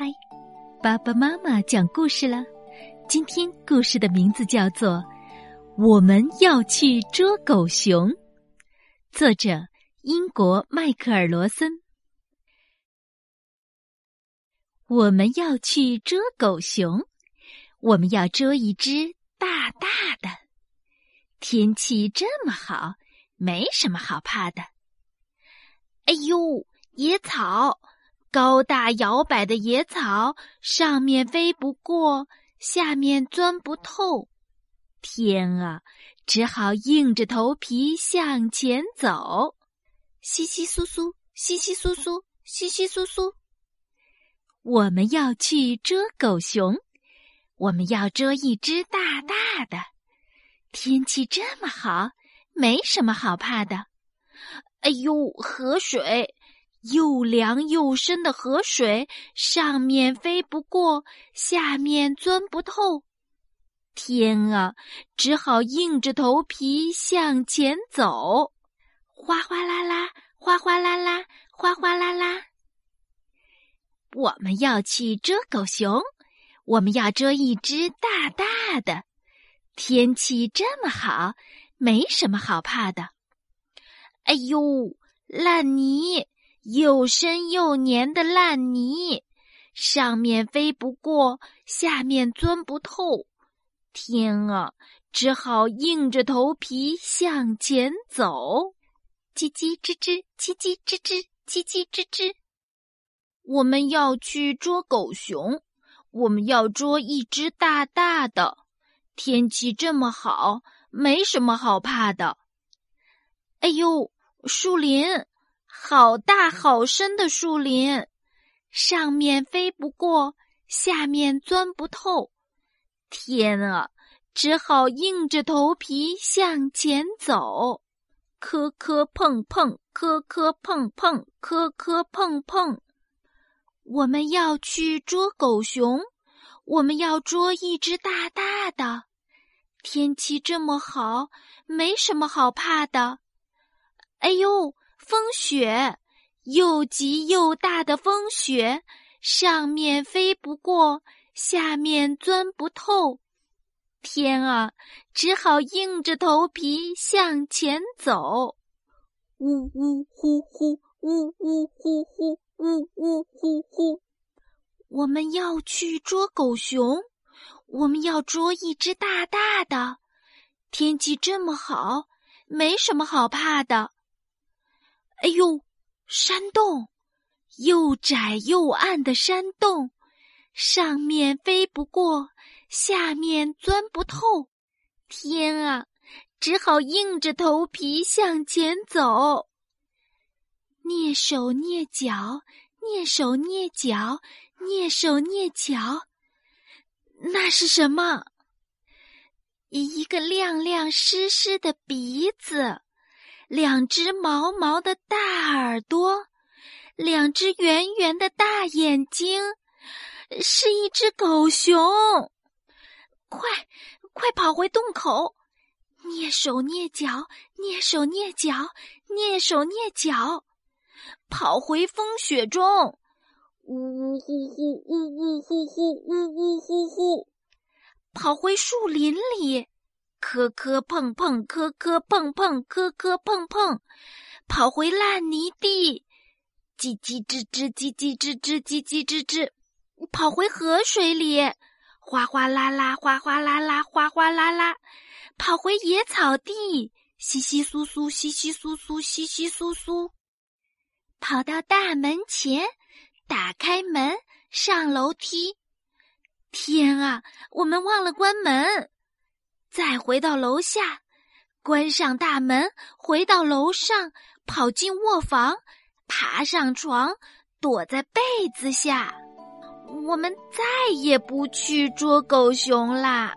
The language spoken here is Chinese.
嗨，爸爸妈妈讲故事了。今天故事的名字叫做《我们要去捉狗熊》，作者英国迈克尔·罗森。我们要去捉狗熊，我们要捉一只大大的。天气这么好，没什么好怕的。哎呦，野草！高大摇摆的野草，上面飞不过，下面钻不透。天啊，只好硬着头皮向前走。稀稀疏疏，稀稀疏疏，稀稀疏疏。我们要去捉狗熊，我们要捉一只大大的。天气这么好，没什么好怕的。哎呦，河水！又凉又深的河水，上面飞不过，下面钻不透。天啊，只好硬着头皮向前走。哗哗啦啦，哗哗啦啦，哗哗啦啦。我们要去捉狗熊，我们要捉一只大大的。天气这么好，没什么好怕的。哎呦，烂泥！又深又黏的烂泥，上面飞不过，下面钻不透。天啊，只好硬着头皮向前走。叽叽吱吱，叽叽吱吱，叽叽吱吱。我们要去捉狗熊，我们要捉一只大大的。天气这么好，没什么好怕的。哎呦，树林！好大好深的树林，上面飞不过，下面钻不透。天啊，只好硬着头皮向前走。磕磕碰碰，磕磕碰碰，磕磕碰碰。我们要去捉狗熊，我们要捉一只大大的。天气这么好，没什么好怕的。哎呦！风雪，又急又大的风雪，上面飞不过，下面钻不透。天啊，只好硬着头皮向前走。呜呜呼呼，呜呜呼呼，呜呜呼呼。我们要去捉狗熊，我们要捉一只大大的。天气这么好，没什么好怕的。哎呦，山洞，又窄又暗的山洞，上面飞不过，下面钻不透。天啊，只好硬着头皮向前走。蹑手蹑脚，蹑手蹑脚，蹑手蹑脚，那是什么？一个亮亮湿湿的鼻子。两只毛毛的大耳朵，两只圆圆的大眼睛，是一只狗熊。快，快跑回洞口！蹑手蹑脚，蹑手蹑脚，蹑手蹑脚，跑回风雪中。呜呜呼呼，呜呜呼呼，呜呜呼呼，跑回树林里。磕磕碰碰，磕磕碰碰，磕磕碰碰，跑回烂泥地，叽叽吱吱，叽叽吱吱，叽叽吱吱，跑回河水里，哗哗啦啦，哗哗啦啦，哗哗啦啦，跑回野草地，稀稀疏疏，稀稀疏疏，稀稀疏疏，跑到大门前，打开门，上楼梯。天啊，我们忘了关门。再回到楼下，关上大门，回到楼上，跑进卧房，爬上床，躲在被子下。我们再也不去捉狗熊啦。